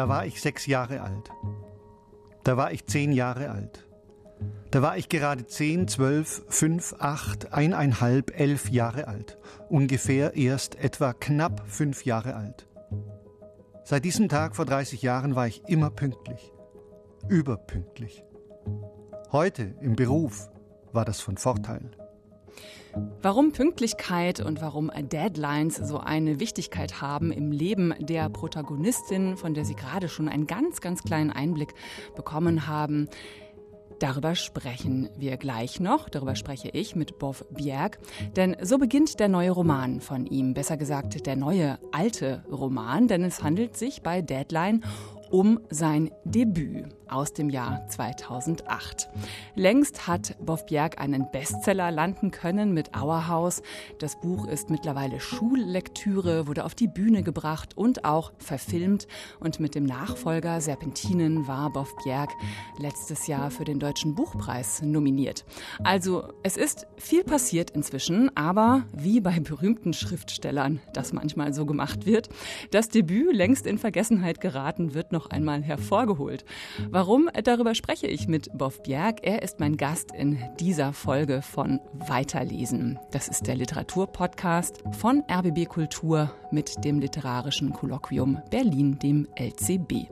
Da war ich sechs Jahre alt. Da war ich zehn Jahre alt. Da war ich gerade zehn, zwölf, fünf, acht, eineinhalb, elf Jahre alt. Ungefähr erst etwa knapp fünf Jahre alt. Seit diesem Tag vor 30 Jahren war ich immer pünktlich. Überpünktlich. Heute im Beruf war das von Vorteil. Warum Pünktlichkeit und warum Deadlines so eine Wichtigkeit haben im Leben der Protagonistin, von der Sie gerade schon einen ganz, ganz kleinen Einblick bekommen haben, Darüber sprechen wir gleich noch. Darüber spreche ich mit Bob Bjerg. Denn so beginnt der neue Roman von ihm. Besser gesagt, der neue alte Roman. Denn es handelt sich bei Deadline um sein Debüt aus dem Jahr 2008. Längst hat Bjerg einen Bestseller landen können mit Auerhaus. Das Buch ist mittlerweile Schullektüre, wurde auf die Bühne gebracht und auch verfilmt. Und mit dem Nachfolger Serpentinen war Bjerg letztes Jahr für den Deutschen Buchpreis nominiert. Also es ist viel passiert inzwischen, aber wie bei berühmten Schriftstellern das manchmal so gemacht wird, das Debüt längst in Vergessenheit geraten wird noch einmal hervorgeholt. Warum? Darüber spreche ich mit Boff Bjerg. Er ist mein Gast in dieser Folge von Weiterlesen. Das ist der Literaturpodcast von RBB Kultur mit dem literarischen Kolloquium Berlin, dem LCB.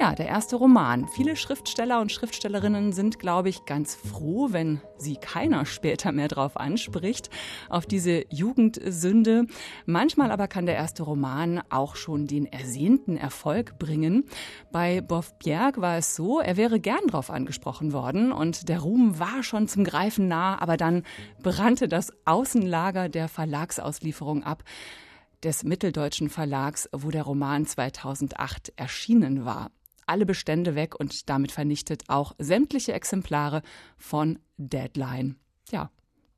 Ja, der erste Roman. Viele Schriftsteller und Schriftstellerinnen sind, glaube ich, ganz froh, wenn sie keiner später mehr drauf anspricht, auf diese Jugendsünde. Manchmal aber kann der erste Roman auch schon den ersehnten Erfolg bringen. Bei Boff Bjerg war es so, er wäre gern drauf angesprochen worden und der Ruhm war schon zum Greifen nah, aber dann brannte das Außenlager der Verlagsauslieferung ab des Mitteldeutschen Verlags, wo der Roman 2008 erschienen war alle Bestände weg und damit vernichtet auch sämtliche Exemplare von Deadline. Ja,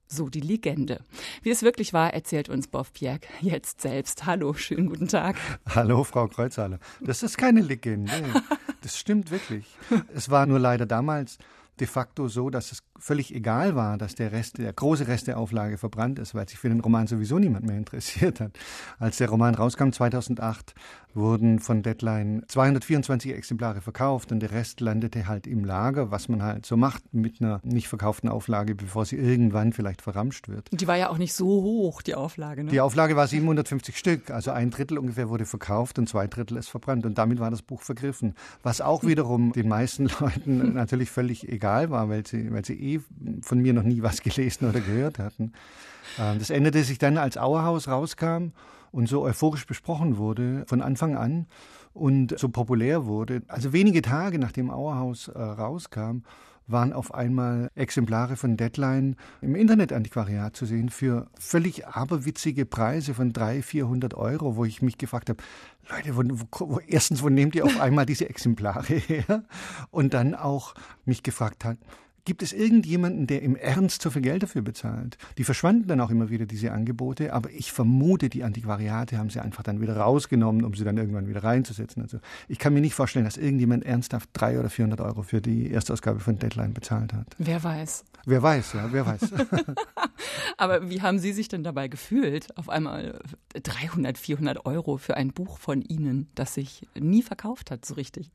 so die Legende. Wie es wirklich war, erzählt uns Bob Pierre jetzt selbst. Hallo, schönen guten Tag. Hallo, Frau Kreuzhaler. Das ist keine Legende. Das stimmt wirklich. Es war nur leider damals de facto so, dass es völlig egal war, dass der Rest, der große Rest der Auflage verbrannt ist, weil sich für den Roman sowieso niemand mehr interessiert hat. Als der Roman rauskam 2008, wurden von Deadline 224 Exemplare verkauft und der Rest landete halt im Lager, was man halt so macht mit einer nicht verkauften Auflage, bevor sie irgendwann vielleicht verramscht wird. Die war ja auch nicht so hoch, die Auflage. Ne? Die Auflage war 750 Stück, also ein Drittel ungefähr wurde verkauft und zwei Drittel ist verbrannt und damit war das Buch vergriffen. Was auch wiederum den meisten Leuten natürlich völlig egal war, weil sie, weil sie eh von mir noch nie was gelesen oder gehört hatten. Ähm, das änderte sich dann, als Auerhaus rauskam und so euphorisch besprochen wurde von Anfang an und so populär wurde. Also wenige Tage nachdem Auerhaus äh, rauskam, waren auf einmal Exemplare von Deadline im Internetantiquariat zu sehen für völlig aberwitzige Preise von 300, 400 Euro, wo ich mich gefragt habe, Leute, wo, wo, erstens, wo nehmt ihr auf einmal diese Exemplare her? Und dann auch mich gefragt hat, Gibt es irgendjemanden, der im Ernst so viel Geld dafür bezahlt? Die verschwanden dann auch immer wieder, diese Angebote, aber ich vermute, die Antiquariate haben sie einfach dann wieder rausgenommen, um sie dann irgendwann wieder reinzusetzen. Also ich kann mir nicht vorstellen, dass irgendjemand ernsthaft 300 oder 400 Euro für die Erstausgabe von Deadline bezahlt hat. Wer weiß. Wer weiß, ja, wer weiß. aber wie haben Sie sich denn dabei gefühlt, auf einmal 300, 400 Euro für ein Buch von Ihnen, das sich nie verkauft hat, so richtig?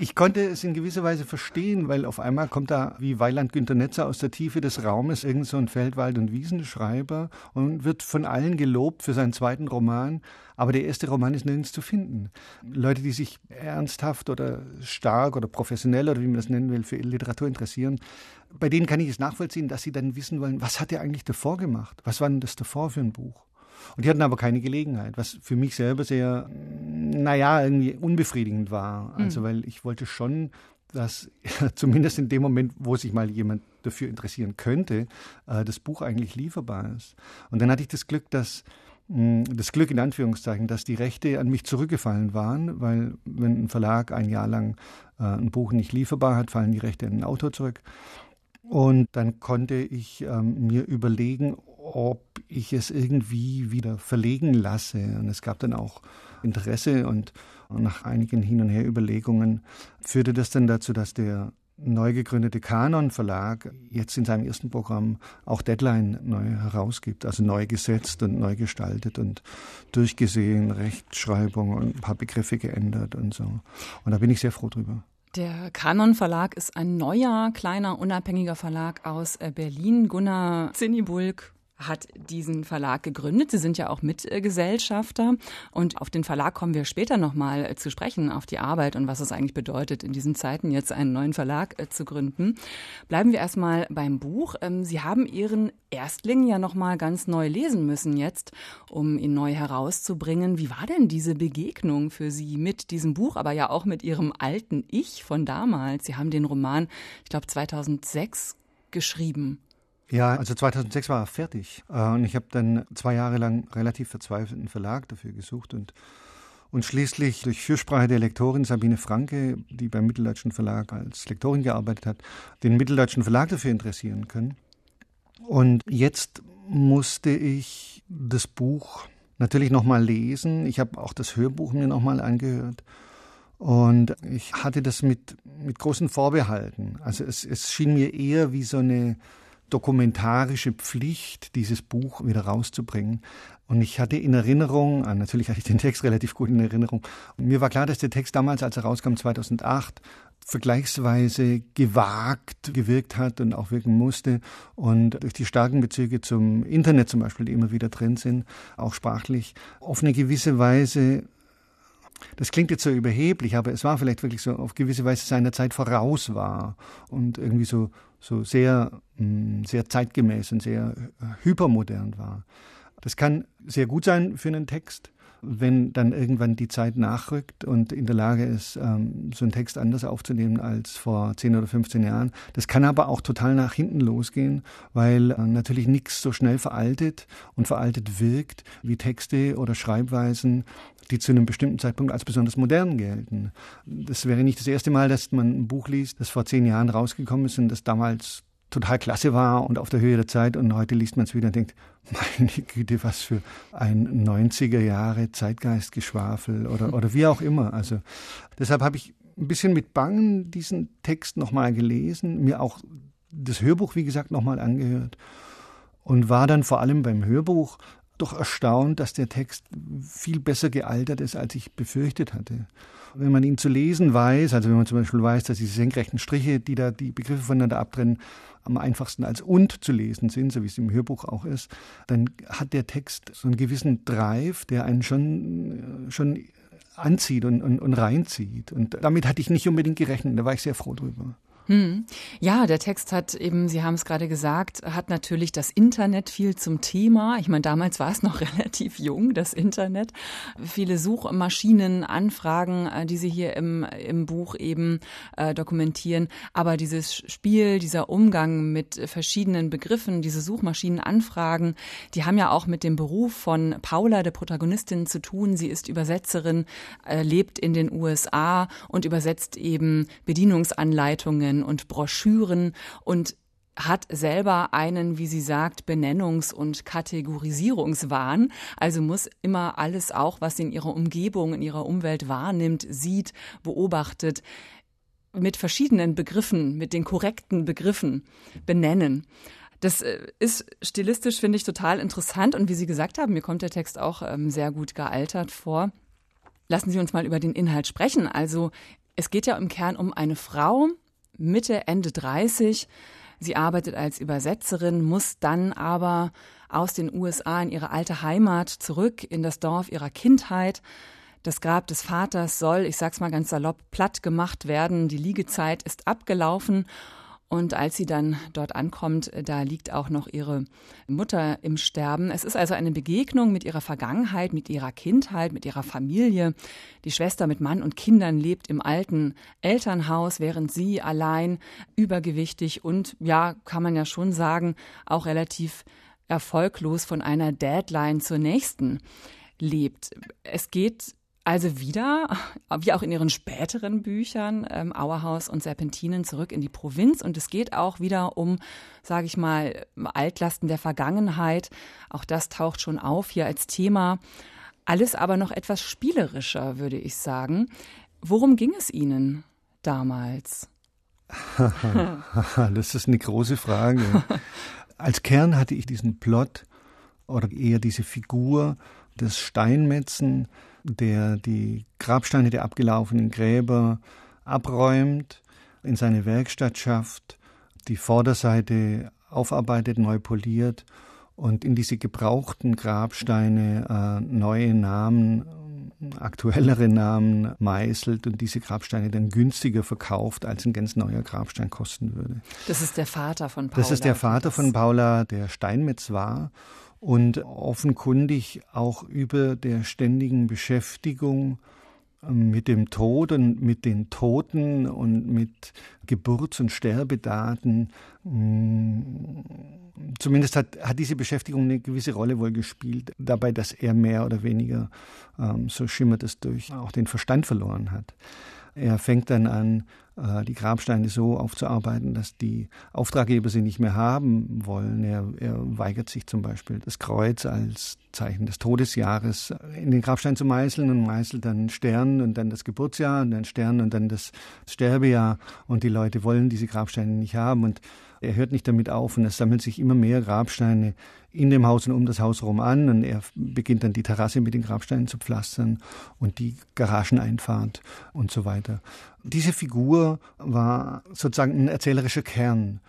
Ich konnte es in gewisser Weise verstehen, weil auf einmal kommt da wie Weiland Günter Netzer aus der Tiefe des Raumes irgend so ein Feldwald- und Wiesenschreiber und wird von allen gelobt für seinen zweiten Roman. Aber der erste Roman ist nirgends zu finden. Leute, die sich ernsthaft oder stark oder professionell oder wie man das nennen will, für Literatur interessieren, bei denen kann ich es nachvollziehen, dass sie dann wissen wollen, was hat er eigentlich davor gemacht? Was war denn das davor für ein Buch? Und die hatten aber keine Gelegenheit, was für mich selber sehr, naja, irgendwie unbefriedigend war. Also, mhm. weil ich wollte schon, dass zumindest in dem Moment, wo sich mal jemand dafür interessieren könnte, äh, das Buch eigentlich lieferbar ist. Und dann hatte ich das Glück, dass hm, das Glück in Anführungszeichen, dass die Rechte an mich zurückgefallen waren, weil wenn ein Verlag ein Jahr lang äh, ein Buch nicht lieferbar hat, fallen die Rechte an den Autor zurück. Und dann konnte ich ähm, mir überlegen, ob ich es irgendwie wieder verlegen lasse. Und es gab dann auch Interesse und nach einigen Hin- und Her-Überlegungen führte das dann dazu, dass der neu gegründete Kanon Verlag jetzt in seinem ersten Programm auch Deadline neu herausgibt, also neu gesetzt und neu gestaltet und durchgesehen, Rechtschreibung und ein paar Begriffe geändert und so. Und da bin ich sehr froh drüber. Der Kanon Verlag ist ein neuer, kleiner, unabhängiger Verlag aus äh, Berlin. Gunnar Zinnibulk hat diesen Verlag gegründet. Sie sind ja auch Mitgesellschafter. Und auf den Verlag kommen wir später nochmal äh, zu sprechen, auf die Arbeit und was es eigentlich bedeutet, in diesen Zeiten jetzt einen neuen Verlag äh, zu gründen. Bleiben wir erstmal beim Buch. Ähm, Sie haben Ihren Erstling ja nochmal ganz neu lesen müssen jetzt, um ihn neu herauszubringen. Wie war denn diese Begegnung für Sie mit diesem Buch, aber ja auch mit Ihrem alten Ich von damals? Sie haben den Roman, ich glaube, 2006 geschrieben. Ja, also 2006 war er fertig. Äh, und ich habe dann zwei Jahre lang relativ verzweifelt einen Verlag dafür gesucht und und schließlich durch Fürsprache der Lektorin Sabine Franke, die beim Mitteldeutschen Verlag als Lektorin gearbeitet hat, den Mitteldeutschen Verlag dafür interessieren können. Und jetzt musste ich das Buch natürlich nochmal lesen. Ich habe auch das Hörbuch mir nochmal angehört. Und ich hatte das mit, mit großen Vorbehalten. Also es, es schien mir eher wie so eine dokumentarische Pflicht, dieses Buch wieder rauszubringen. Und ich hatte in Erinnerung, ah, natürlich hatte ich den Text relativ gut in Erinnerung, mir war klar, dass der Text damals, als er rauskam, 2008, vergleichsweise gewagt gewirkt hat und auch wirken musste. Und durch die starken Bezüge zum Internet zum Beispiel, die immer wieder drin sind, auch sprachlich, auf eine gewisse Weise das klingt jetzt so überheblich, aber es war vielleicht wirklich so auf gewisse Weise seiner Zeit voraus war und irgendwie so, so sehr, mm, sehr zeitgemäß und sehr äh, hypermodern war. Das kann sehr gut sein für einen Text, wenn dann irgendwann die Zeit nachrückt und in der Lage ist, ähm, so einen Text anders aufzunehmen als vor 10 oder 15 Jahren. Das kann aber auch total nach hinten losgehen, weil äh, natürlich nichts so schnell veraltet und veraltet wirkt wie Texte oder Schreibweisen, die zu einem bestimmten Zeitpunkt als besonders modern gelten. Das wäre nicht das erste Mal, dass man ein Buch liest, das vor zehn Jahren rausgekommen ist und das damals total klasse war und auf der Höhe der Zeit und heute liest man es wieder und denkt, meine Güte, was für ein 90er Jahre Zeitgeistgeschwafel oder, oder wie auch immer. Also deshalb habe ich ein bisschen mit Bangen diesen Text nochmal gelesen, mir auch das Hörbuch, wie gesagt, nochmal angehört und war dann vor allem beim Hörbuch doch erstaunt, dass der Text viel besser gealtert ist, als ich befürchtet hatte. Wenn man ihn zu lesen weiß, also wenn man zum Beispiel weiß, dass diese senkrechten Striche, die da die Begriffe voneinander abtrennen, am einfachsten als und zu lesen sind, so wie es im Hörbuch auch ist, dann hat der Text so einen gewissen Drive, der einen schon, schon anzieht und, und, und reinzieht. Und damit hatte ich nicht unbedingt gerechnet, da war ich sehr froh drüber. Hm. Ja, der Text hat eben, Sie haben es gerade gesagt, hat natürlich das Internet viel zum Thema. Ich meine, damals war es noch relativ jung, das Internet. Viele Suchmaschinen, Anfragen, äh, die Sie hier im, im Buch eben äh, dokumentieren. Aber dieses Spiel, dieser Umgang mit verschiedenen Begriffen, diese Suchmaschinenanfragen, die haben ja auch mit dem Beruf von Paula, der Protagonistin, zu tun. Sie ist Übersetzerin, äh, lebt in den USA und übersetzt eben Bedienungsanleitungen Zeitungen und Broschüren und hat selber einen, wie sie sagt, Benennungs- und Kategorisierungswahn. Also muss immer alles auch, was sie in ihrer Umgebung, in ihrer Umwelt wahrnimmt, sieht, beobachtet, mit verschiedenen Begriffen, mit den korrekten Begriffen benennen. Das äh, ist stilistisch, finde ich, total interessant. Und wie Sie gesagt haben, mir kommt der Text auch ähm, sehr gut gealtert vor. Lassen Sie uns mal über den Inhalt sprechen. Also es geht ja im Kern um eine Frau, Mitte, Ende 30. Sie arbeitet als Übersetzerin, muss dann aber aus den USA in ihre alte Heimat zurück in das Dorf ihrer Kindheit. Das Grab des Vaters soll, ich sag's mal ganz salopp, platt gemacht werden. Die Liegezeit ist abgelaufen und als sie dann dort ankommt, da liegt auch noch ihre Mutter im Sterben. Es ist also eine Begegnung mit ihrer Vergangenheit, mit ihrer Kindheit, mit ihrer Familie. Die Schwester mit Mann und Kindern lebt im alten Elternhaus, während sie allein übergewichtig und, ja, kann man ja schon sagen, auch relativ erfolglos von einer Deadline zur nächsten lebt. Es geht also wieder, wie auch in ihren späteren Büchern, ähm, Auerhaus und Serpentinen zurück in die Provinz. Und es geht auch wieder um, sage ich mal, Altlasten der Vergangenheit. Auch das taucht schon auf hier als Thema. Alles aber noch etwas spielerischer, würde ich sagen. Worum ging es Ihnen damals? das ist eine große Frage. Als Kern hatte ich diesen Plot oder eher diese Figur des Steinmetzen, der die Grabsteine der abgelaufenen Gräber abräumt, in seine Werkstatt schafft, die Vorderseite aufarbeitet, neu poliert und in diese gebrauchten Grabsteine äh, neue Namen, aktuellere Namen meißelt und diese Grabsteine dann günstiger verkauft, als ein ganz neuer Grabstein kosten würde. Das ist der Vater von Paula. Das ist der Vater von Paula, der Steinmetz war und offenkundig auch über der ständigen Beschäftigung ähm, mit dem Tod und mit den Toten und mit Geburts- und Sterbedaten. Mm, zumindest hat, hat diese Beschäftigung eine gewisse Rolle wohl gespielt, dabei, dass er mehr oder weniger, ähm, so schimmert es durch, auch den Verstand verloren hat. Er fängt dann an, die Grabsteine so aufzuarbeiten, dass die Auftraggeber sie nicht mehr haben wollen. Er, er weigert sich zum Beispiel, das Kreuz als Zeichen des Todesjahres in den Grabstein zu meißeln und meißelt dann Stern und dann das Geburtsjahr und dann Stern und dann das Sterbejahr. Und die Leute wollen diese Grabsteine nicht haben. Und er hört nicht damit auf und es sammelt sich immer mehr Grabsteine in dem Haus und um das Haus herum an und er beginnt dann die Terrasse mit den Grabsteinen zu pflastern und die Garageneinfahrt und so weiter. Diese Figur war sozusagen ein erzählerischer Kern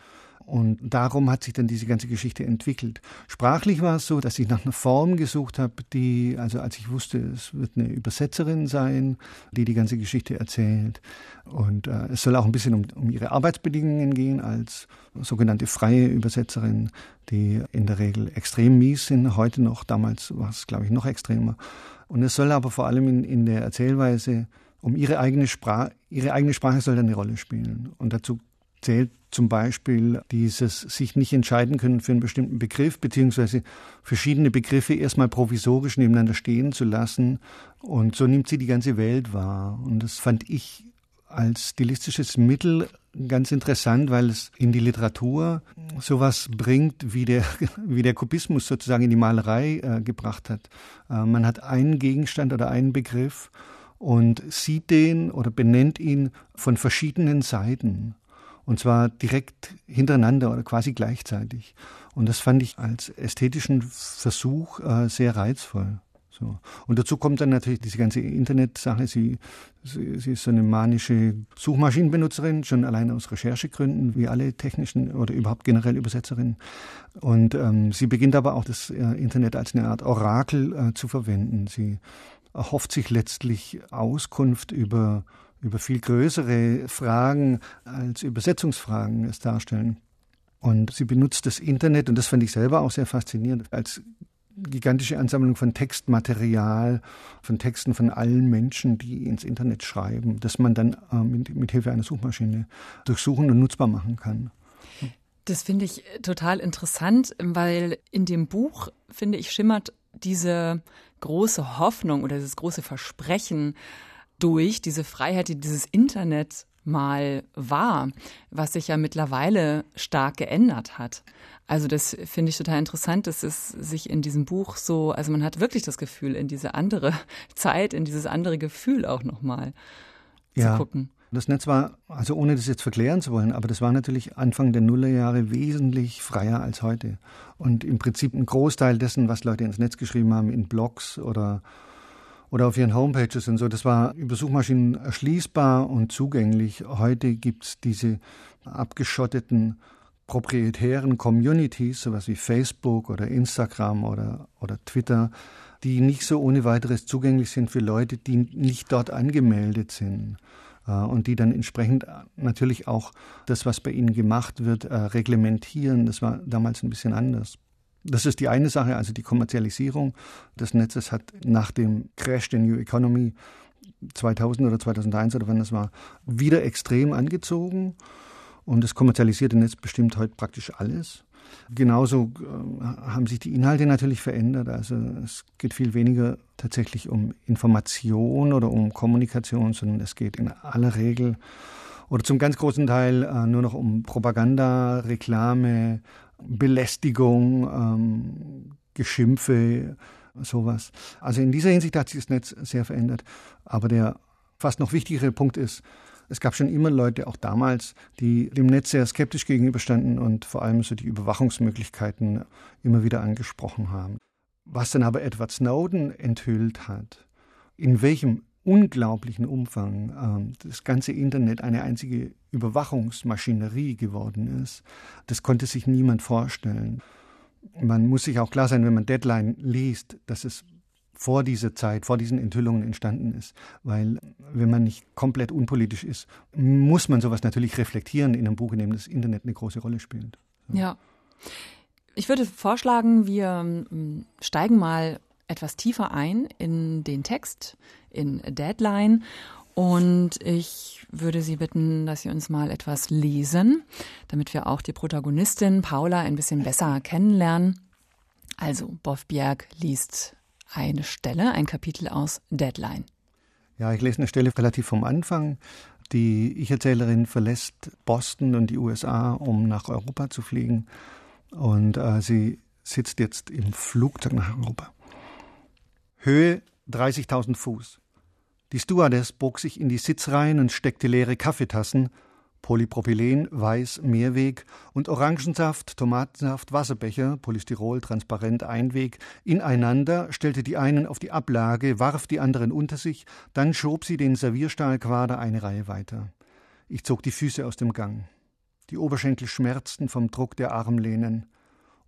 und darum hat sich dann diese ganze Geschichte entwickelt. Sprachlich war es so, dass ich nach einer Form gesucht habe, die, also als ich wusste, es wird eine Übersetzerin sein, die die ganze Geschichte erzählt. Und äh, es soll auch ein bisschen um, um ihre Arbeitsbedingungen gehen als sogenannte freie Übersetzerin, die in der Regel extrem mies sind. Heute noch, damals war es, glaube ich, noch extremer. Und es soll aber vor allem in, in der Erzählweise um ihre eigene Sprache, ihre eigene Sprache soll eine Rolle spielen. Und dazu zählt zum Beispiel dieses sich nicht entscheiden können für einen bestimmten Begriff, beziehungsweise verschiedene Begriffe erstmal provisorisch nebeneinander stehen zu lassen. Und so nimmt sie die ganze Welt wahr. Und das fand ich als stilistisches Mittel ganz interessant, weil es in die Literatur sowas bringt, wie der, wie der Kubismus sozusagen in die Malerei äh, gebracht hat. Äh, man hat einen Gegenstand oder einen Begriff und sieht den oder benennt ihn von verschiedenen Seiten. Und zwar direkt hintereinander oder quasi gleichzeitig. Und das fand ich als ästhetischen Versuch äh, sehr reizvoll. So. Und dazu kommt dann natürlich diese ganze Internetsache. Sie, sie, sie ist so eine manische Suchmaschinenbenutzerin, schon allein aus Recherchegründen, wie alle technischen oder überhaupt generell Übersetzerinnen. Und ähm, sie beginnt aber auch das äh, Internet als eine Art Orakel äh, zu verwenden. Sie erhofft sich letztlich Auskunft über über viel größere Fragen als Übersetzungsfragen es darstellen. Und sie benutzt das Internet, und das fand ich selber auch sehr faszinierend, als gigantische Ansammlung von Textmaterial, von Texten von allen Menschen, die ins Internet schreiben, das man dann äh, mit, mit Hilfe einer Suchmaschine durchsuchen und nutzbar machen kann. Das finde ich total interessant, weil in dem Buch, finde ich, schimmert diese große Hoffnung oder dieses große Versprechen durch diese Freiheit, die dieses Internet mal war, was sich ja mittlerweile stark geändert hat. Also das finde ich total interessant, dass es sich in diesem Buch so, also man hat wirklich das Gefühl, in diese andere Zeit, in dieses andere Gefühl auch nochmal ja. zu gucken. Das Netz war, also ohne das jetzt verklären zu wollen, aber das war natürlich Anfang der Nullerjahre wesentlich freier als heute. Und im Prinzip ein Großteil dessen, was Leute ins Netz geschrieben haben, in Blogs oder oder auf ihren Homepages und so. Das war über Suchmaschinen erschließbar und zugänglich. Heute gibt es diese abgeschotteten proprietären Communities, sowas wie Facebook oder Instagram oder, oder Twitter, die nicht so ohne weiteres zugänglich sind für Leute, die nicht dort angemeldet sind und die dann entsprechend natürlich auch das, was bei ihnen gemacht wird, äh, reglementieren. Das war damals ein bisschen anders. Das ist die eine Sache, also die Kommerzialisierung des Netzes hat nach dem Crash der New Economy 2000 oder 2001 oder wann das war, wieder extrem angezogen. Und das kommerzialisierte Netz bestimmt heute praktisch alles. Genauso äh, haben sich die Inhalte natürlich verändert. Also es geht viel weniger tatsächlich um Information oder um Kommunikation, sondern es geht in aller Regel oder zum ganz großen Teil äh, nur noch um Propaganda, Reklame, Belästigung, ähm, Geschimpfe, sowas. Also in dieser Hinsicht hat sich das Netz sehr verändert. Aber der fast noch wichtigere Punkt ist, Es gab schon immer Leute, auch damals, die dem Netz sehr skeptisch gegenüberstanden und vor allem so die Überwachungsmöglichkeiten immer wieder angesprochen haben. Was dann aber Edward Snowden enthüllt hat, in welchem unglaublichen Umfang ähm, das ganze Internet eine einzige Überwachungsmaschinerie geworden ist, das konnte sich niemand vorstellen. Man muss sich auch klar sein, wenn man Deadline liest, dass es vor dieser Zeit, vor diesen Enthüllungen entstanden ist. Weil wenn man nicht komplett unpolitisch ist, muss man sowas natürlich reflektieren in einem Buch, in dem das Internet eine große Rolle spielt. Ja. ja. Ich würde vorschlagen, wir ähm, steigen mal etwas tiefer ein in den Text, in Deadline. Und ich würde Sie bitten, dass Sie uns mal etwas lesen, damit wir auch die Protagonistin Paula ein bisschen besser kennenlernen. Also, Boff Bjerg liest eine Stelle, ein Kapitel aus Deadline. Ja, ich lese eine Stelle relativ vom Anfang. Die Ich-Erzählerin verlässt Boston und die USA, um nach Europa zu fliegen. Und äh, sie sitzt jetzt im Flugzeug nach Europa. Höhe 30.000 Fuß. Die Stewardess bog sich in die Sitzreihen und steckte leere Kaffeetassen, Polypropylen, Weiß, Mehrweg und Orangensaft, Tomatensaft, Wasserbecher, Polystyrol, transparent, Einweg, ineinander, stellte die einen auf die Ablage, warf die anderen unter sich, dann schob sie den Servierstahlquader eine Reihe weiter. Ich zog die Füße aus dem Gang. Die Oberschenkel schmerzten vom Druck der Armlehnen.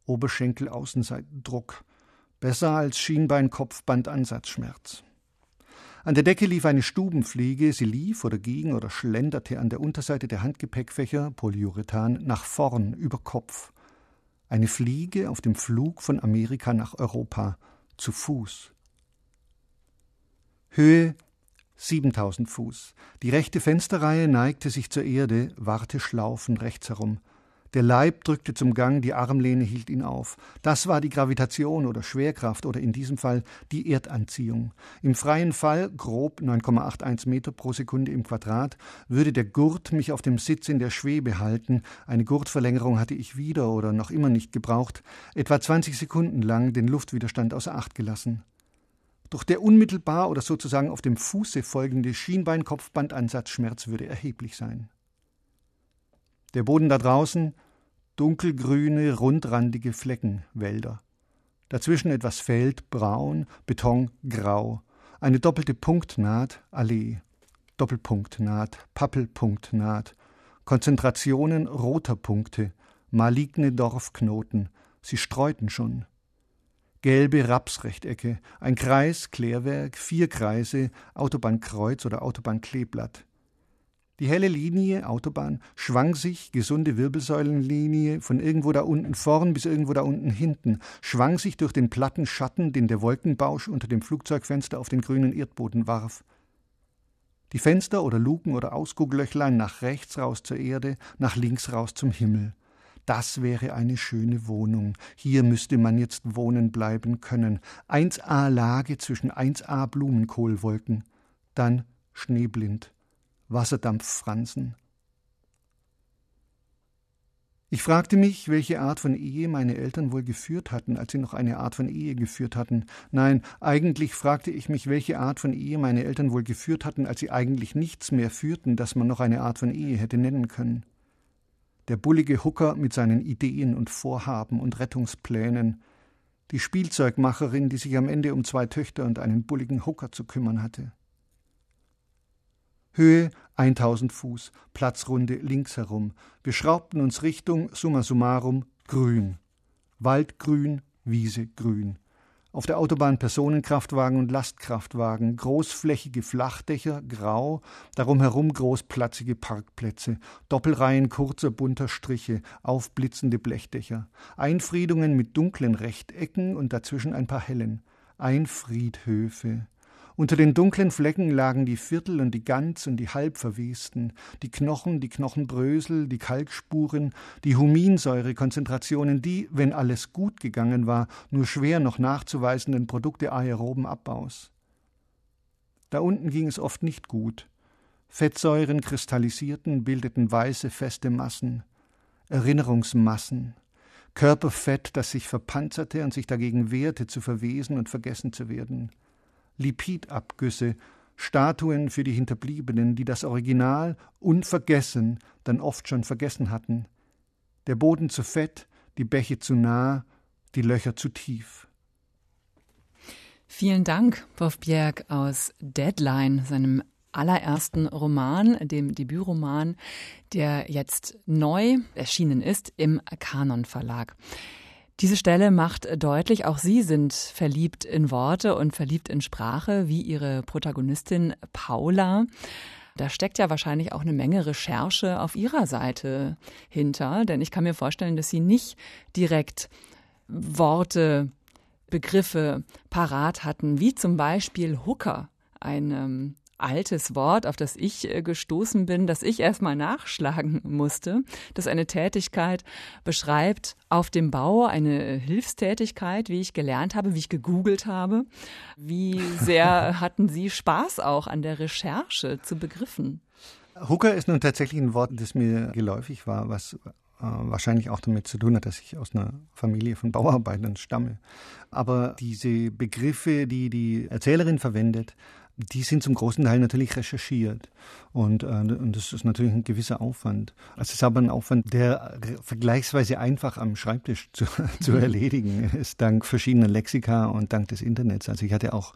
Oberschenkel Außenseitendruck. Besser als Schienbein-Kopfband-Ansatzschmerz. An der Decke lief eine Stubenfliege, sie lief oder ging oder schlenderte an der Unterseite der Handgepäckfächer, Polyurethan, nach vorn, über Kopf. Eine Fliege auf dem Flug von Amerika nach Europa, zu Fuß. Höhe 7000 Fuß. Die rechte Fensterreihe neigte sich zur Erde, Warteschlaufen rechts herum. Der Leib drückte zum Gang, die Armlehne hielt ihn auf. Das war die Gravitation oder Schwerkraft oder in diesem Fall die Erdanziehung. Im freien Fall, grob 9,81 Meter pro Sekunde im Quadrat, würde der Gurt mich auf dem Sitz in der Schwebe halten. Eine Gurtverlängerung hatte ich wieder oder noch immer nicht gebraucht, etwa 20 Sekunden lang den Luftwiderstand außer Acht gelassen. Doch der unmittelbar oder sozusagen auf dem Fuße folgende Schienbein-Kopfbandansatzschmerz würde erheblich sein. Der Boden da draußen, dunkelgrüne, rundrandige Flecken, Wälder. Dazwischen etwas Feld, braun, Beton, grau. Eine doppelte Punktnaht, Allee. Doppelpunktnaht, Pappelpunktnaht. Konzentrationen roter Punkte, maligne Dorfknoten. Sie streuten schon. Gelbe Rapsrechtecke, ein Kreis, Klärwerk, vier Kreise, Autobahnkreuz oder Autobahnkleeblatt. Die helle Linie, Autobahn, schwang sich, gesunde Wirbelsäulenlinie, von irgendwo da unten vorn bis irgendwo da unten hinten, schwang sich durch den platten Schatten, den der Wolkenbausch unter dem Flugzeugfenster auf den grünen Erdboden warf. Die Fenster oder Luken oder Ausgucklöchlein nach rechts raus zur Erde, nach links raus zum Himmel. Das wäre eine schöne Wohnung. Hier müsste man jetzt wohnen bleiben können. 1a Lage zwischen 1a Blumenkohlwolken. Dann schneeblind. Wasserdampffransen. Ich fragte mich, welche Art von Ehe meine Eltern wohl geführt hatten, als sie noch eine Art von Ehe geführt hatten. Nein, eigentlich fragte ich mich, welche Art von Ehe meine Eltern wohl geführt hatten, als sie eigentlich nichts mehr führten, das man noch eine Art von Ehe hätte nennen können. Der bullige Hooker mit seinen Ideen und Vorhaben und Rettungsplänen, die Spielzeugmacherin, die sich am Ende um zwei Töchter und einen bulligen Hooker zu kümmern hatte. Höhe 1000 Fuß, Platzrunde links herum. Wir schraubten uns Richtung, summa summarum, grün. Waldgrün, Wiese grün. Auf der Autobahn Personenkraftwagen und Lastkraftwagen, großflächige Flachdächer, grau, darum herum großplatzige Parkplätze, Doppelreihen kurzer bunter Striche, aufblitzende Blechdächer, Einfriedungen mit dunklen Rechtecken und dazwischen ein paar hellen, Einfriedhöfe, unter den dunklen Flecken lagen die Viertel und die ganz und die halbverwesten, die Knochen, die Knochenbrösel, die Kalkspuren, die Huminsäurekonzentrationen, die, wenn alles gut gegangen war, nur schwer noch nachzuweisenden Produkte aeroben Abbaus. Da unten ging es oft nicht gut. Fettsäuren kristallisierten, bildeten weiße, feste Massen, Erinnerungsmassen, Körperfett, das sich verpanzerte und sich dagegen wehrte, zu verwesen und vergessen zu werden. Lipidabgüsse, Statuen für die Hinterbliebenen, die das Original unvergessen dann oft schon vergessen hatten. Der Boden zu fett, die Bäche zu nah, die Löcher zu tief. Vielen Dank, Wolf Bjerg aus Deadline, seinem allerersten Roman, dem Debütroman, der jetzt neu erschienen ist im Kanon Verlag. Diese Stelle macht deutlich, auch Sie sind verliebt in Worte und verliebt in Sprache, wie Ihre Protagonistin Paula. Da steckt ja wahrscheinlich auch eine Menge Recherche auf Ihrer Seite hinter, denn ich kann mir vorstellen, dass Sie nicht direkt Worte, Begriffe parat hatten, wie zum Beispiel Hooker, ein ähm, altes Wort, auf das ich äh, gestoßen bin, das ich erstmal nachschlagen musste, das eine Tätigkeit beschreibt auf dem Bau, eine Hilfstätigkeit, wie ich gelernt habe, wie ich gegoogelt habe. Wie sehr hatten Sie Spaß auch an der Recherche zu Begriffen? Hooker ist nun tatsächlich ein Wort, das mir geläufig war, was äh, wahrscheinlich auch damit zu tun hat, dass ich aus einer Familie von Bauarbeitern stamme. Aber diese Begriffe, die die Erzählerin verwendet, die sind zum großen Teil natürlich recherchiert. Und, äh, und das ist natürlich ein gewisser Aufwand. Es ist aber ein Aufwand, der vergleichsweise einfach am Schreibtisch zu, zu mhm. erledigen ist, dank verschiedener Lexika und dank des Internets. Also ich hatte auch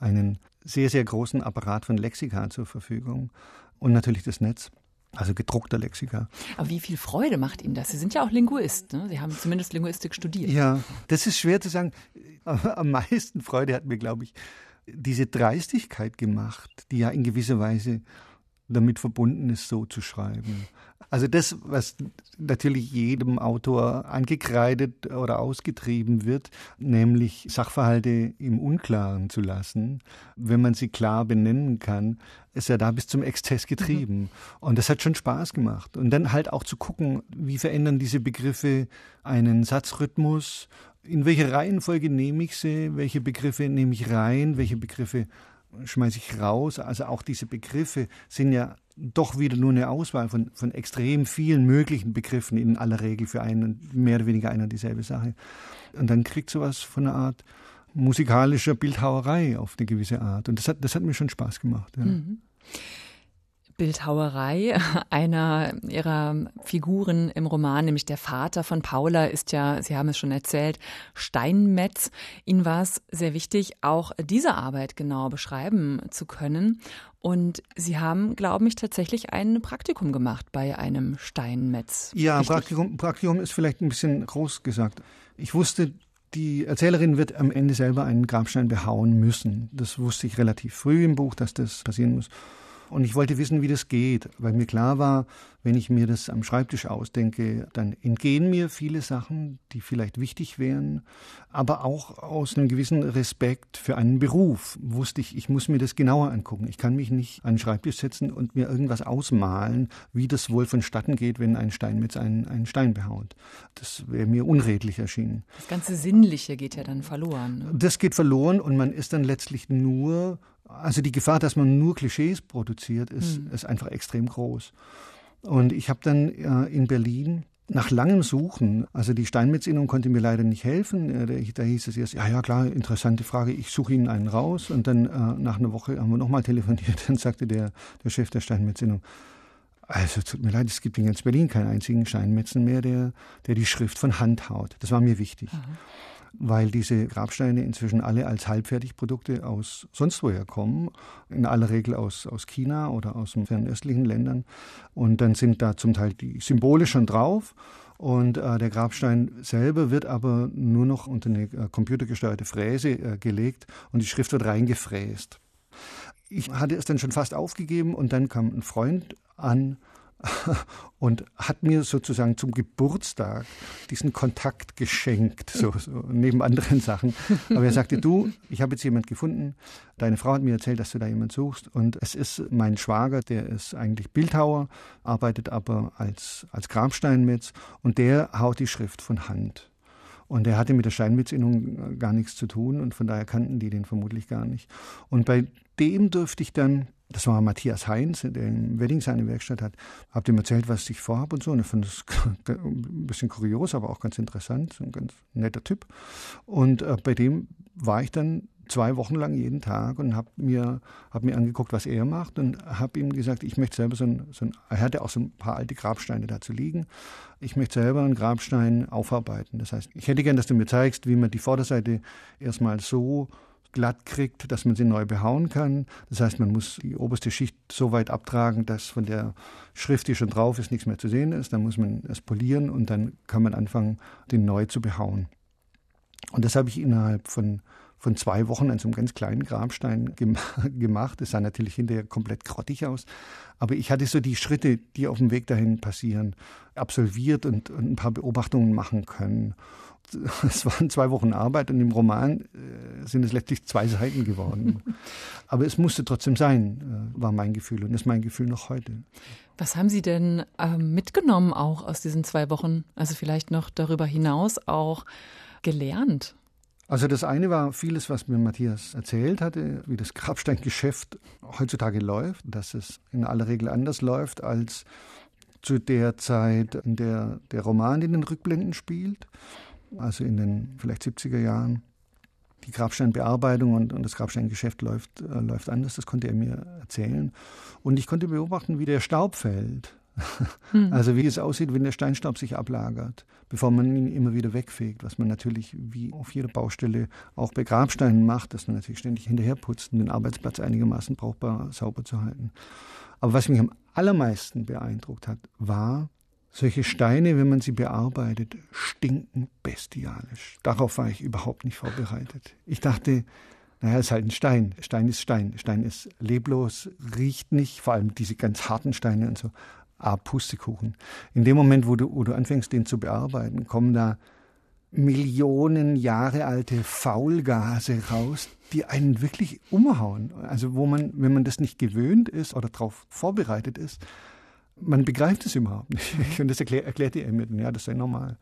einen sehr, sehr großen Apparat von Lexika zur Verfügung und natürlich das Netz. Also gedruckter Lexika. Aber wie viel Freude macht Ihnen das? Sie sind ja auch Linguist, ne? Sie haben zumindest Linguistik studiert. Ja, das ist schwer zu sagen. Am meisten Freude hat mir, glaube ich, diese Dreistigkeit gemacht, die ja in gewisser Weise damit verbunden ist, so zu schreiben. Also das, was natürlich jedem Autor angekreidet oder ausgetrieben wird, nämlich Sachverhalte im Unklaren zu lassen, wenn man sie klar benennen kann, ist ja da bis zum Exzess getrieben. Mhm. Und das hat schon Spaß gemacht. Und dann halt auch zu gucken, wie verändern diese Begriffe einen Satzrhythmus, in welcher Reihenfolge nehme ich sie, welche Begriffe nehme ich rein, welche Begriffe schmeiße ich raus. Also auch diese Begriffe sind ja doch wieder nur eine Auswahl von, von extrem vielen möglichen Begriffen, in aller Regel für einen mehr oder weniger eine und dieselbe Sache. Und dann kriegt sowas von einer Art musikalischer Bildhauerei auf eine gewisse Art. Und das hat, das hat mir schon Spaß gemacht. Ja. Mhm. Bildhauerei. Einer ihrer Figuren im Roman, nämlich der Vater von Paula, ist ja, Sie haben es schon erzählt, Steinmetz. Ihnen war es sehr wichtig, auch diese Arbeit genau beschreiben zu können. Und Sie haben, glaube ich, tatsächlich ein Praktikum gemacht bei einem Steinmetz. Ja, Praktikum, Praktikum ist vielleicht ein bisschen groß gesagt. Ich wusste, die Erzählerin wird am Ende selber einen Grabstein behauen müssen. Das wusste ich relativ früh im Buch, dass das passieren muss. Und ich wollte wissen, wie das geht, weil mir klar war, wenn ich mir das am Schreibtisch ausdenke, dann entgehen mir viele Sachen, die vielleicht wichtig wären. Aber auch aus einem gewissen Respekt für einen Beruf wusste ich, ich muss mir das genauer angucken. Ich kann mich nicht an den Schreibtisch setzen und mir irgendwas ausmalen, wie das wohl vonstatten geht, wenn ein Steinmetz einen, einen Stein behaut. Das wäre mir unredlich erschienen. Das ganze Sinnliche geht ja dann verloren. Ne? Das geht verloren und man ist dann letztlich nur also die Gefahr, dass man nur Klischees produziert, ist, mhm. ist einfach extrem groß. Und ich habe dann äh, in Berlin nach langem Suchen, also die Steinmetzinnung konnte mir leider nicht helfen. Äh, da hieß es erst, ja, ja, klar, interessante Frage, ich suche Ihnen einen raus. Und dann äh, nach einer Woche haben wir nochmal telefoniert, dann sagte der, der Chef der Steinmetzinnung, also tut mir leid, es gibt in ganz Berlin keinen einzigen Steinmetzen mehr, der, der die Schrift von Hand haut. Das war mir wichtig. Aha weil diese Grabsteine inzwischen alle als Halbfertigprodukte aus sonst woher kommen, in aller Regel aus, aus China oder aus den fernöstlichen Ländern. Und dann sind da zum Teil die Symbole schon drauf. Und äh, der Grabstein selber wird aber nur noch unter eine äh, computergesteuerte Fräse äh, gelegt und die Schrift wird reingefräst. Ich hatte es dann schon fast aufgegeben und dann kam ein Freund an und hat mir sozusagen zum Geburtstag diesen Kontakt geschenkt, so, so, neben anderen Sachen. Aber er sagte, du, ich habe jetzt jemand gefunden, deine Frau hat mir erzählt, dass du da jemand suchst und es ist mein Schwager, der ist eigentlich Bildhauer, arbeitet aber als, als Grabsteinmetz und der haut die Schrift von Hand. Und er hatte mit der Steinmetzinnung gar nichts zu tun und von daher kannten die den vermutlich gar nicht. Und bei dem durfte ich dann das war Matthias Heinz, der im Wedding seine Werkstatt hat. Hab ihm erzählt, was ich vorhabe und so. Und ich fand das ein bisschen kurios, aber auch ganz interessant. So ein ganz netter Typ. Und äh, bei dem war ich dann zwei Wochen lang jeden Tag und habe mir, hab mir angeguckt, was er macht und habe ihm gesagt, ich möchte selber so ein, so ein, er hatte auch so ein paar alte Grabsteine dazu liegen, ich möchte selber einen Grabstein aufarbeiten. Das heißt, ich hätte gern, dass du mir zeigst, wie man die Vorderseite erstmal so glatt kriegt, dass man sie neu behauen kann. Das heißt, man muss die oberste Schicht so weit abtragen, dass von der Schrift, die schon drauf ist, nichts mehr zu sehen ist. Dann muss man es polieren und dann kann man anfangen, den neu zu behauen. Und das habe ich innerhalb von, von zwei Wochen an so einem ganz kleinen Grabstein gemacht. Das sah natürlich hinterher komplett grottig aus. Aber ich hatte so die Schritte, die auf dem Weg dahin passieren, absolviert und, und ein paar Beobachtungen machen können. Es waren zwei Wochen Arbeit und im Roman äh, sind es letztlich zwei Seiten geworden. Aber es musste trotzdem sein, äh, war mein Gefühl und ist mein Gefühl noch heute. Was haben Sie denn äh, mitgenommen auch aus diesen zwei Wochen? Also vielleicht noch darüber hinaus auch gelernt? Also das eine war vieles, was mir Matthias erzählt hatte, wie das Grabsteingeschäft heutzutage läuft, dass es in aller Regel anders läuft als zu der Zeit, in der der Roman in den Rückblenden spielt, also in den vielleicht 70er Jahren. Die Grabsteinbearbeitung und, und das Grabsteingeschäft läuft, äh, läuft anders, das konnte er mir erzählen. Und ich konnte beobachten, wie der Staub fällt. Hm. Also wie es aussieht, wenn der Steinstaub sich ablagert, bevor man ihn immer wieder wegfegt, was man natürlich wie auf jeder Baustelle auch bei Grabsteinen macht, dass man natürlich ständig hinterherputzt, um den Arbeitsplatz einigermaßen brauchbar sauber zu halten. Aber was mich am allermeisten beeindruckt hat, war, solche Steine, wenn man sie bearbeitet, stinken bestialisch. Darauf war ich überhaupt nicht vorbereitet. Ich dachte, naja, es ist halt ein Stein. Stein ist Stein. Stein ist leblos, riecht nicht, vor allem diese ganz harten Steine und so. Ah, Pustekuchen. In dem Moment, wo du, wo du anfängst, den zu bearbeiten, kommen da Millionen Jahre alte Faulgase raus, die einen wirklich umhauen. Also wo man, wenn man das nicht gewöhnt ist oder darauf vorbereitet ist, man begreift es überhaupt nicht. Und das erklär, erklärt die mir, ja, das sei normal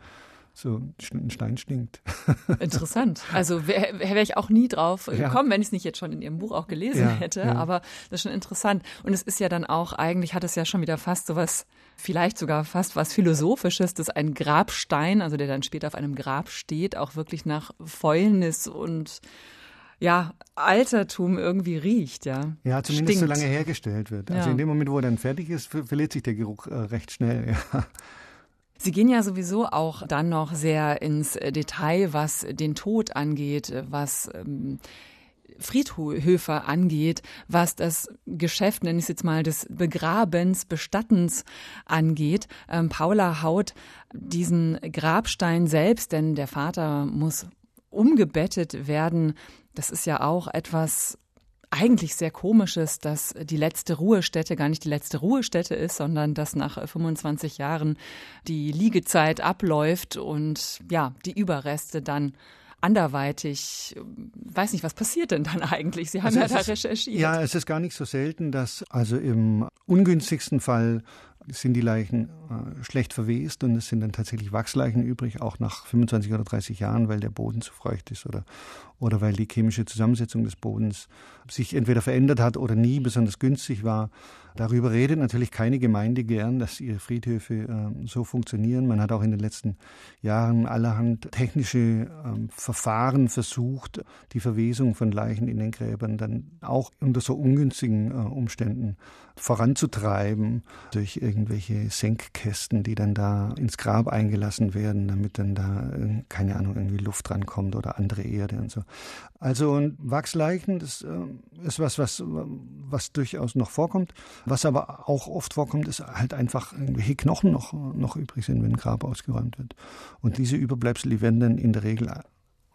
so ein Stein stinkt. Interessant. Also wäre wär ich auch nie drauf gekommen, ja. wenn ich es nicht jetzt schon in Ihrem Buch auch gelesen ja, hätte. Ja. Aber das ist schon interessant. Und es ist ja dann auch, eigentlich hat es ja schon wieder fast so was, vielleicht sogar fast was Philosophisches, dass ein Grabstein, also der dann später auf einem Grab steht, auch wirklich nach Fäulnis und ja, Altertum irgendwie riecht, ja. Ja, zumindest Stinkt. so lange hergestellt wird. Also in dem Moment, wo er dann fertig ist, verliert sich der Geruch äh, recht schnell. Ja. Sie gehen ja sowieso auch dann noch sehr ins Detail, was den Tod angeht, was ähm, Friedhöfe angeht, was das Geschäft, nenne ich es jetzt mal, des Begrabens, Bestattens angeht. Ähm, Paula haut diesen Grabstein selbst, denn der Vater muss umgebettet werden. Das ist ja auch etwas eigentlich sehr komisches, dass die letzte Ruhestätte gar nicht die letzte Ruhestätte ist, sondern dass nach 25 Jahren die Liegezeit abläuft und ja, die Überreste dann anderweitig, weiß nicht, was passiert denn dann eigentlich? Sie haben also ja da ist, recherchiert. Ja, es ist gar nicht so selten, dass also im ungünstigsten Fall sind die Leichen äh, schlecht verwest und es sind dann tatsächlich Wachsleichen übrig, auch nach 25 oder 30 Jahren, weil der Boden zu feucht ist oder, oder weil die chemische Zusammensetzung des Bodens sich entweder verändert hat oder nie besonders günstig war. Darüber redet natürlich keine Gemeinde gern, dass ihre Friedhöfe äh, so funktionieren. Man hat auch in den letzten Jahren allerhand technische äh, Verfahren versucht, die Verwesung von Leichen in den Gräbern dann auch unter so ungünstigen äh, Umständen voranzutreiben durch irgendwelche Senkkästen, die dann da ins Grab eingelassen werden, damit dann da, äh, keine Ahnung, irgendwie Luft rankommt oder andere Erde und so. Also Wachsleichen, das äh, ist was, was, was durchaus noch vorkommt. Was aber auch oft vorkommt, ist halt einfach irgendwelche Knochen noch, noch übrig sind, wenn ein Grab ausgeräumt wird. Und diese Überbleibsel, die werden dann in der Regel,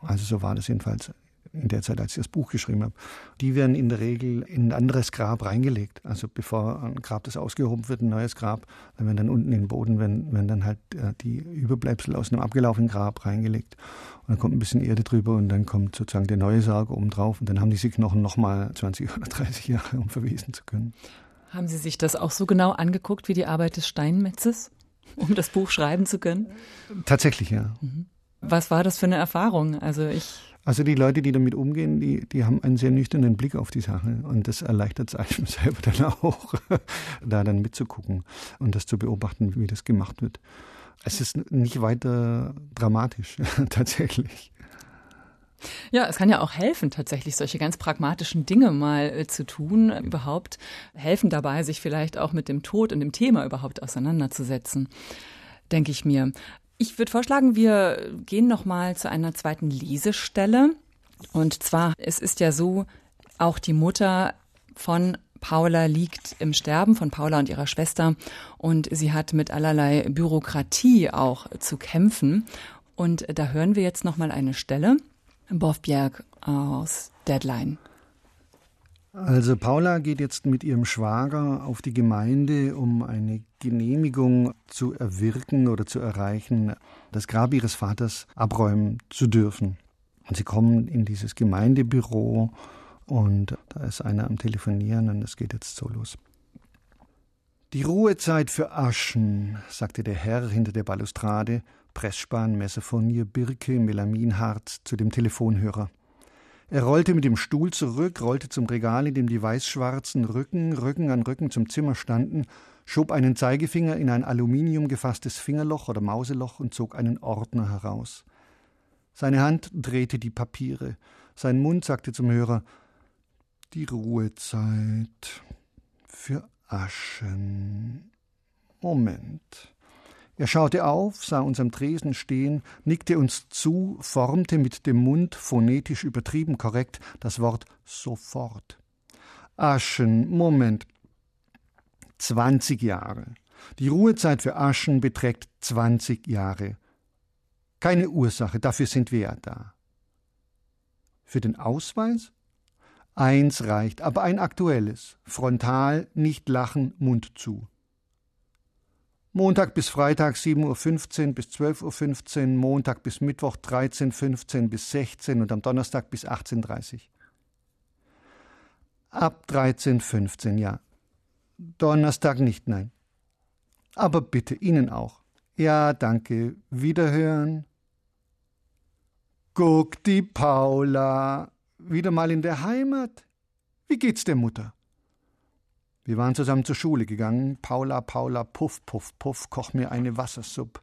also so war das jedenfalls in der Zeit, als ich das Buch geschrieben habe, die werden in der Regel in ein anderes Grab reingelegt. Also bevor ein Grab, das ausgehoben wird, ein neues Grab, dann werden dann unten in den Boden, werden, werden dann halt äh, die Überbleibsel aus einem abgelaufenen Grab reingelegt. Und dann kommt ein bisschen Erde drüber und dann kommt sozusagen der neue Sarg oben drauf und dann haben diese Knochen nochmal 20 oder 30 Jahre, um verwesen zu können. Haben Sie sich das auch so genau angeguckt wie die Arbeit des Steinmetzes, um das Buch schreiben zu können? Tatsächlich, ja. Mhm. Was war das für eine Erfahrung? Also ich also die Leute, die damit umgehen, die, die haben einen sehr nüchternen Blick auf die Sache und das erleichtert es einem selber dann auch, da dann mitzugucken und das zu beobachten, wie das gemacht wird. Es ist nicht weiter dramatisch, tatsächlich. Ja, es kann ja auch helfen, tatsächlich solche ganz pragmatischen Dinge mal äh, zu tun, überhaupt helfen dabei, sich vielleicht auch mit dem Tod und dem Thema überhaupt auseinanderzusetzen, denke ich mir. Ich würde vorschlagen, wir gehen noch mal zu einer zweiten Lesestelle. Und zwar, es ist ja so, auch die Mutter von Paula liegt im Sterben von Paula und ihrer Schwester und sie hat mit allerlei Bürokratie auch zu kämpfen. Und da hören wir jetzt noch mal eine Stelle. Bofbjerg aus Deadline. Also Paula geht jetzt mit ihrem Schwager auf die Gemeinde, um eine Genehmigung zu erwirken oder zu erreichen, das Grab ihres Vaters abräumen zu dürfen. Und sie kommen in dieses Gemeindebüro und da ist einer am Telefonieren und es geht jetzt so los. Die Ruhezeit für Aschen, sagte der Herr hinter der Balustrade, Pressspan, Messerfurnier, Birke, Melaminharz zu dem Telefonhörer. Er rollte mit dem Stuhl zurück, rollte zum Regal, in dem die weißschwarzen Rücken Rücken an Rücken zum Zimmer standen, schob einen Zeigefinger in ein Aluminium gefasstes Fingerloch oder Mauseloch und zog einen Ordner heraus. Seine Hand drehte die Papiere. Sein Mund sagte zum Hörer Die Ruhezeit für Aschen. Moment. Er schaute auf, sah uns am Tresen stehen, nickte uns zu, formte mit dem Mund phonetisch übertrieben korrekt das Wort sofort. Aschen, Moment. Zwanzig Jahre. Die Ruhezeit für Aschen beträgt zwanzig Jahre. Keine Ursache, dafür sind wir ja da. Für den Ausweis? Eins reicht, aber ein aktuelles. Frontal, nicht lachen, Mund zu. Montag bis Freitag 7.15 Uhr bis 12.15 Uhr, Montag bis Mittwoch 13.15 Uhr bis 16 Uhr und am Donnerstag bis 18.30 Uhr. Ab 13.15 Uhr, ja. Donnerstag nicht, nein. Aber bitte, Ihnen auch. Ja, danke. Wiederhören. Guck die Paula. Wieder mal in der Heimat. Wie geht's der Mutter? Wir waren zusammen zur Schule gegangen. Paula, Paula, puff, puff, puff, koch mir eine Wassersuppe.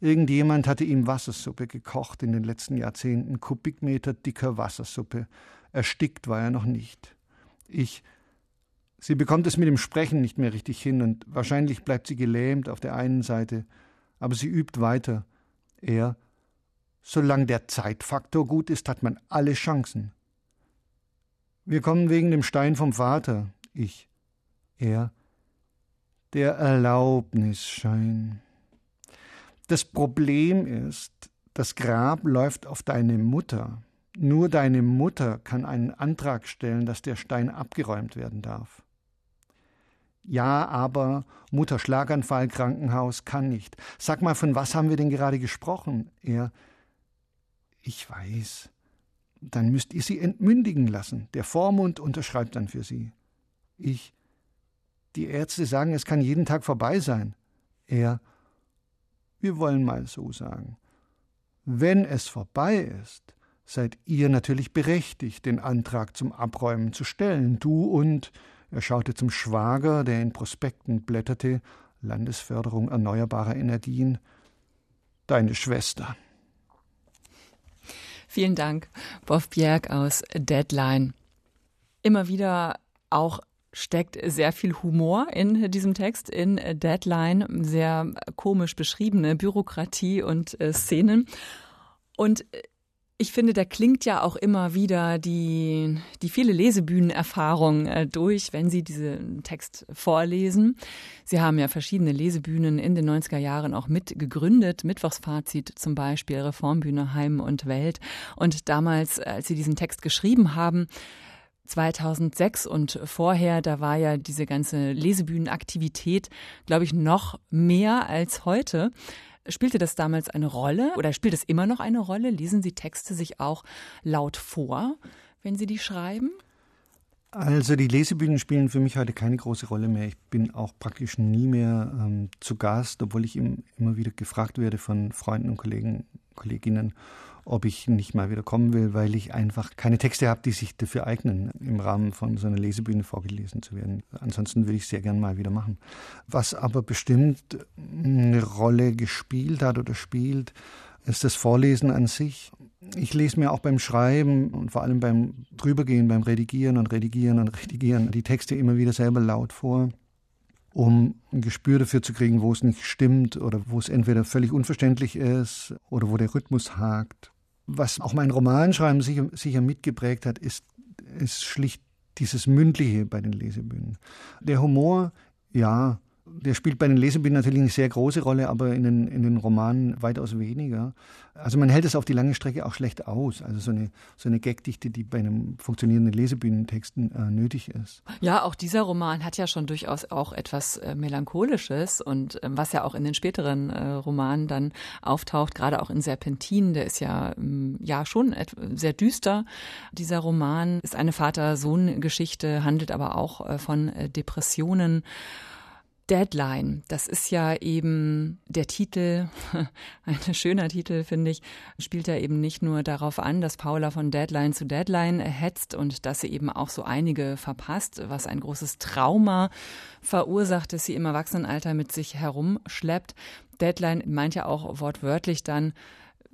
Irgendjemand hatte ihm Wassersuppe gekocht in den letzten Jahrzehnten, Kubikmeter dicker Wassersuppe. Erstickt war er noch nicht. Ich. Sie bekommt es mit dem Sprechen nicht mehr richtig hin und wahrscheinlich bleibt sie gelähmt auf der einen Seite, aber sie übt weiter. Er. Solange der Zeitfaktor gut ist, hat man alle Chancen. Wir kommen wegen dem Stein vom Vater. Ich. Er, der Erlaubnisschein. Das Problem ist, das Grab läuft auf deine Mutter. Nur deine Mutter kann einen Antrag stellen, dass der Stein abgeräumt werden darf. Ja, aber Mutter Schlaganfall, Krankenhaus kann nicht. Sag mal, von was haben wir denn gerade gesprochen? Er, ich weiß. Dann müsst ihr sie entmündigen lassen. Der Vormund unterschreibt dann für sie. Ich, die Ärzte sagen, es kann jeden Tag vorbei sein. Er, wir wollen mal so sagen. Wenn es vorbei ist, seid ihr natürlich berechtigt, den Antrag zum Abräumen zu stellen. Du und, er schaute zum Schwager, der in Prospekten blätterte, Landesförderung erneuerbarer Energien, deine Schwester. Vielen Dank, Boff Bjerg aus Deadline. Immer wieder auch steckt sehr viel Humor in diesem Text, in Deadline, sehr komisch beschriebene Bürokratie und äh, Szenen. Und ich finde, da klingt ja auch immer wieder die, die viele Lesebühnenerfahrung äh, durch, wenn Sie diesen Text vorlesen. Sie haben ja verschiedene Lesebühnen in den 90er Jahren auch mit gegründet. Mittwochsfazit zum Beispiel, Reformbühne Heim und Welt. Und damals, als Sie diesen Text geschrieben haben, 2006 und vorher, da war ja diese ganze Lesebühnenaktivität, glaube ich, noch mehr als heute. Spielte das damals eine Rolle oder spielt es immer noch eine Rolle? Lesen Sie Texte sich auch laut vor, wenn Sie die schreiben? Also die Lesebühnen spielen für mich heute keine große Rolle mehr. Ich bin auch praktisch nie mehr ähm, zu Gast, obwohl ich immer wieder gefragt werde von Freunden und Kollegen, Kolleginnen, ob ich nicht mal wieder kommen will, weil ich einfach keine Texte habe, die sich dafür eignen, im Rahmen von so einer Lesebühne vorgelesen zu werden. Ansonsten würde ich sehr gern mal wieder machen. Was aber bestimmt eine Rolle gespielt hat oder spielt, ist das Vorlesen an sich. Ich lese mir auch beim Schreiben und vor allem beim Drübergehen, beim Redigieren und Redigieren und Redigieren die Texte immer wieder selber laut vor, um ein Gespür dafür zu kriegen, wo es nicht stimmt oder wo es entweder völlig unverständlich ist oder wo der Rhythmus hakt. Was auch mein Romanschreiben sicher, sicher mitgeprägt hat, ist, ist schlicht dieses Mündliche bei den Lesebühnen. Der Humor, ja, der spielt bei den Lesebühnen natürlich eine sehr große Rolle, aber in den, in den Romanen weitaus weniger. Also man hält es auf die lange Strecke auch schlecht aus. Also so eine, so eine Gagdichte, die bei einem funktionierenden Lesebühnentexten äh, nötig ist. Ja, auch dieser Roman hat ja schon durchaus auch etwas äh, Melancholisches und äh, was ja auch in den späteren äh, Romanen dann auftaucht, gerade auch in Serpentin, der ist ja, ähm, ja schon sehr düster. Dieser Roman ist eine Vater-Sohn-Geschichte, handelt aber auch äh, von äh, Depressionen. Deadline, das ist ja eben der Titel, ein schöner Titel, finde ich, spielt ja eben nicht nur darauf an, dass Paula von Deadline zu Deadline hetzt und dass sie eben auch so einige verpasst, was ein großes Trauma verursacht, das sie im Erwachsenenalter mit sich herumschleppt. Deadline meint ja auch wortwörtlich dann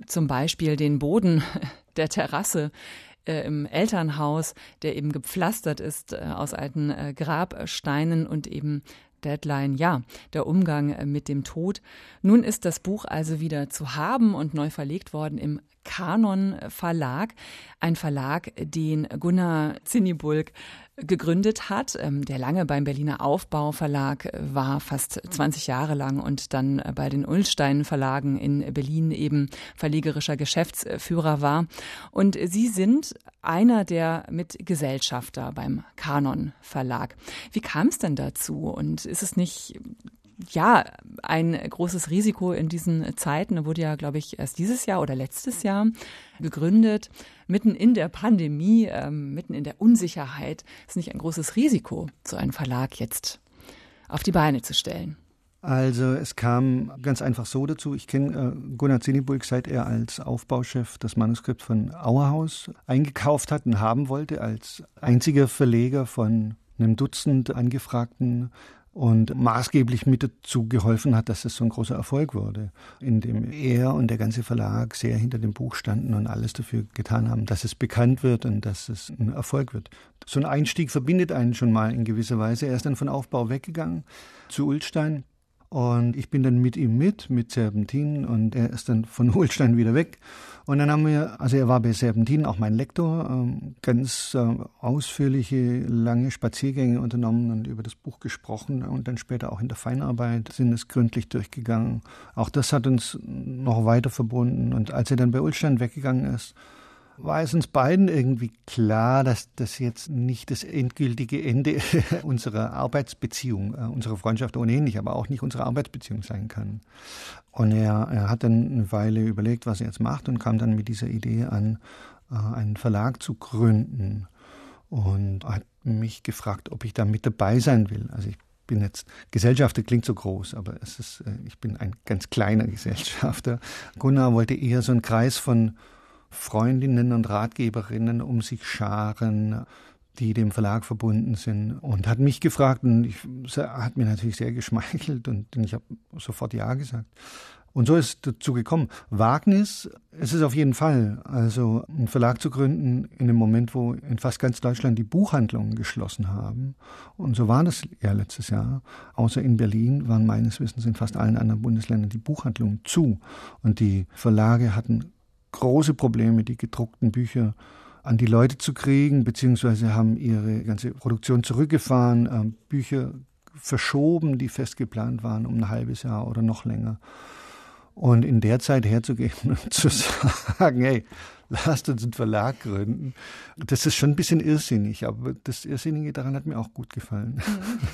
zum Beispiel den Boden der Terrasse äh, im Elternhaus, der eben gepflastert ist äh, aus alten äh, Grabsteinen und eben Deadline, ja, der Umgang äh, mit dem Tod. Nun ist das Buch also wieder zu haben und neu verlegt worden im Kanon Verlag, ein Verlag, den Gunnar Zinnibulk gegründet hat, ähm, der lange beim Berliner Aufbau Verlag war, fast 20 Jahre lang und dann bei den Ullstein Verlagen in Berlin eben verlegerischer Geschäftsführer war. Und Sie sind einer der Mitgesellschafter beim Kanon Verlag. Wie kam es denn dazu? Und ist es nicht ja, ein großes Risiko in diesen Zeiten. Wurde ja, glaube ich, erst dieses Jahr oder letztes Jahr gegründet, mitten in der Pandemie, ähm, mitten in der Unsicherheit. Ist nicht ein großes Risiko, so einen Verlag jetzt auf die Beine zu stellen? Also es kam ganz einfach so dazu. Ich kenne äh, Gunnar Zinnibulk, seit er als Aufbauchef das Manuskript von Auerhaus eingekauft hat und haben wollte, als einziger Verleger von einem Dutzend angefragten und maßgeblich mit dazu geholfen hat, dass es so ein großer Erfolg wurde, indem er und der ganze Verlag sehr hinter dem Buch standen und alles dafür getan haben, dass es bekannt wird und dass es ein Erfolg wird. So ein Einstieg verbindet einen schon mal in gewisser Weise. Er ist dann von Aufbau weggegangen zu Ulstein und ich bin dann mit ihm mit, mit Serpentin und er ist dann von Holstein wieder weg. Und dann haben wir, also er war bei Serpentin auch mein Lektor, ähm, ganz äh, ausführliche, lange Spaziergänge unternommen und über das Buch gesprochen und dann später auch in der Feinarbeit sind es gründlich durchgegangen. Auch das hat uns noch weiter verbunden. Und als er dann bei Ulstein weggegangen ist, war es uns beiden irgendwie klar, dass das jetzt nicht das endgültige Ende unserer Arbeitsbeziehung, äh, unserer Freundschaft ohnehin nicht, aber auch nicht unsere Arbeitsbeziehung sein kann. Und er, er hat dann eine Weile überlegt, was er jetzt macht und kam dann mit dieser Idee an, äh, einen Verlag zu gründen und hat mich gefragt, ob ich da mit dabei sein will. Also ich bin jetzt Gesellschafter klingt so groß, aber es ist, äh, ich bin ein ganz kleiner Gesellschafter. Gunnar wollte eher so einen Kreis von Freundinnen und Ratgeberinnen um sich scharen, die dem Verlag verbunden sind und hat mich gefragt und ich, hat mir natürlich sehr geschmeichelt und ich habe sofort Ja gesagt. Und so ist dazu gekommen. Wagnis ist es auf jeden Fall. Also einen Verlag zu gründen in dem Moment, wo in fast ganz Deutschland die Buchhandlungen geschlossen haben. Und so war das ja letztes Jahr. Außer in Berlin waren meines Wissens in fast allen anderen Bundesländern die Buchhandlungen zu. Und die Verlage hatten große Probleme, die gedruckten Bücher an die Leute zu kriegen, beziehungsweise haben ihre ganze Produktion zurückgefahren, äh, Bücher verschoben, die fest geplant waren, um ein halbes Jahr oder noch länger. Und in der Zeit herzugehen und zu sagen, hey, lasst uns einen Verlag gründen. Das ist schon ein bisschen irrsinnig, aber das Irrsinnige daran hat mir auch gut gefallen.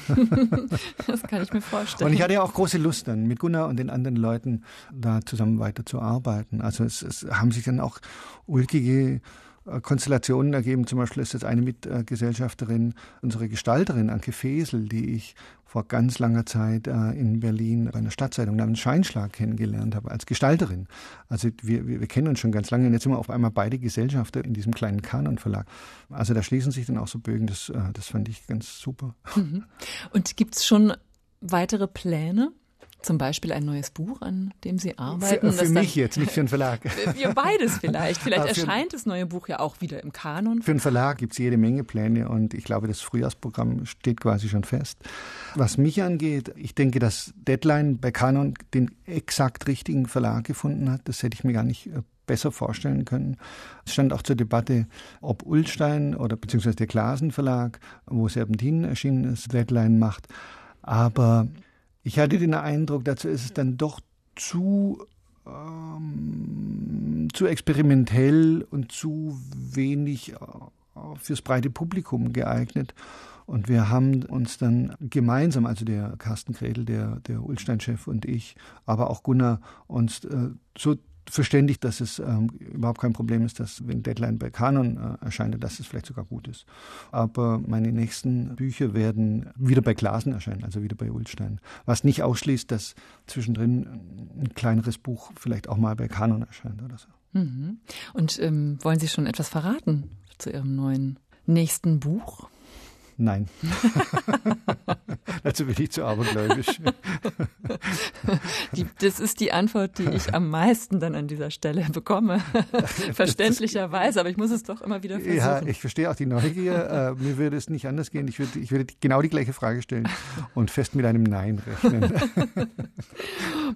Das kann ich mir vorstellen. Und ich hatte ja auch große Lust dann, mit Gunnar und den anderen Leuten da zusammen weiterzuarbeiten. Also es, es haben sich dann auch ulkige Konstellationen ergeben. Zum Beispiel ist jetzt eine Mitgesellschafterin, unsere Gestalterin Anke Fesel, die ich vor ganz langer Zeit äh, in Berlin bei einer Stadtzeitung namens Scheinschlag kennengelernt habe, als Gestalterin. Also wir, wir, wir kennen uns schon ganz lange und jetzt sind wir auf einmal beide Gesellschafter in diesem kleinen Kanon-Verlag. Also da schließen sich dann auch so Bögen, das, äh, das fand ich ganz super. Mhm. Und gibt es schon weitere Pläne? Zum Beispiel ein neues Buch, an dem Sie arbeiten. Für, für mich jetzt, nicht für einen Verlag. Für beides vielleicht. Vielleicht erscheint das neue Buch ja auch wieder im Kanon. Für einen Verlag gibt es jede Menge Pläne und ich glaube, das Frühjahrsprogramm steht quasi schon fest. Was mich angeht, ich denke, dass Deadline bei Kanon den exakt richtigen Verlag gefunden hat. Das hätte ich mir gar nicht äh, besser vorstellen können. Es stand auch zur Debatte, ob Ullstein oder beziehungsweise der Glasen Verlag, wo Serpentin erschienen ist, Deadline macht. Aber ich hatte den Eindruck, dazu ist es dann doch zu, ähm, zu experimentell und zu wenig äh, fürs breite Publikum geeignet. Und wir haben uns dann gemeinsam, also der Carsten Gredel, der, der Ulstein-Chef und ich, aber auch Gunnar, uns äh, so verständigt, dass es ähm, überhaupt kein Problem ist, dass wenn Deadline bei Kanon äh, erscheint, dass es vielleicht sogar gut ist. Aber meine nächsten Bücher werden wieder bei Glasen erscheinen, also wieder bei Ulstein. Was nicht ausschließt, dass zwischendrin ein kleineres Buch vielleicht auch mal bei Kanon erscheint oder so. Mhm. Und ähm, wollen Sie schon etwas verraten zu Ihrem neuen nächsten Buch? Nein. Dazu bin ich zu abergläubisch. Die, das ist die Antwort, die ich am meisten dann an dieser Stelle bekomme. Verständlicherweise, aber ich muss es doch immer wieder versuchen. Ja, ich verstehe auch die Neugier. Äh, mir würde es nicht anders gehen. Ich würde, ich würde genau die gleiche Frage stellen und fest mit einem Nein rechnen.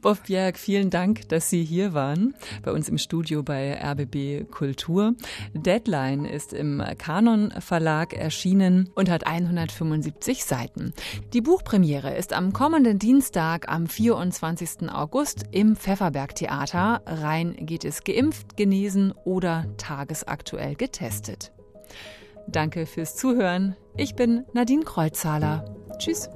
Bob Bjerg, vielen Dank, dass Sie hier waren, bei uns im Studio bei RBB Kultur. Deadline ist im Kanon Verlag erschienen und hat 175 Seiten. Die Buchpremiere ist am kommenden Dienstag am 24. August im Pfefferberg Theater. Rein geht es geimpft, genesen oder tagesaktuell getestet. Danke fürs Zuhören. Ich bin Nadine Kreuzhaler. Tschüss.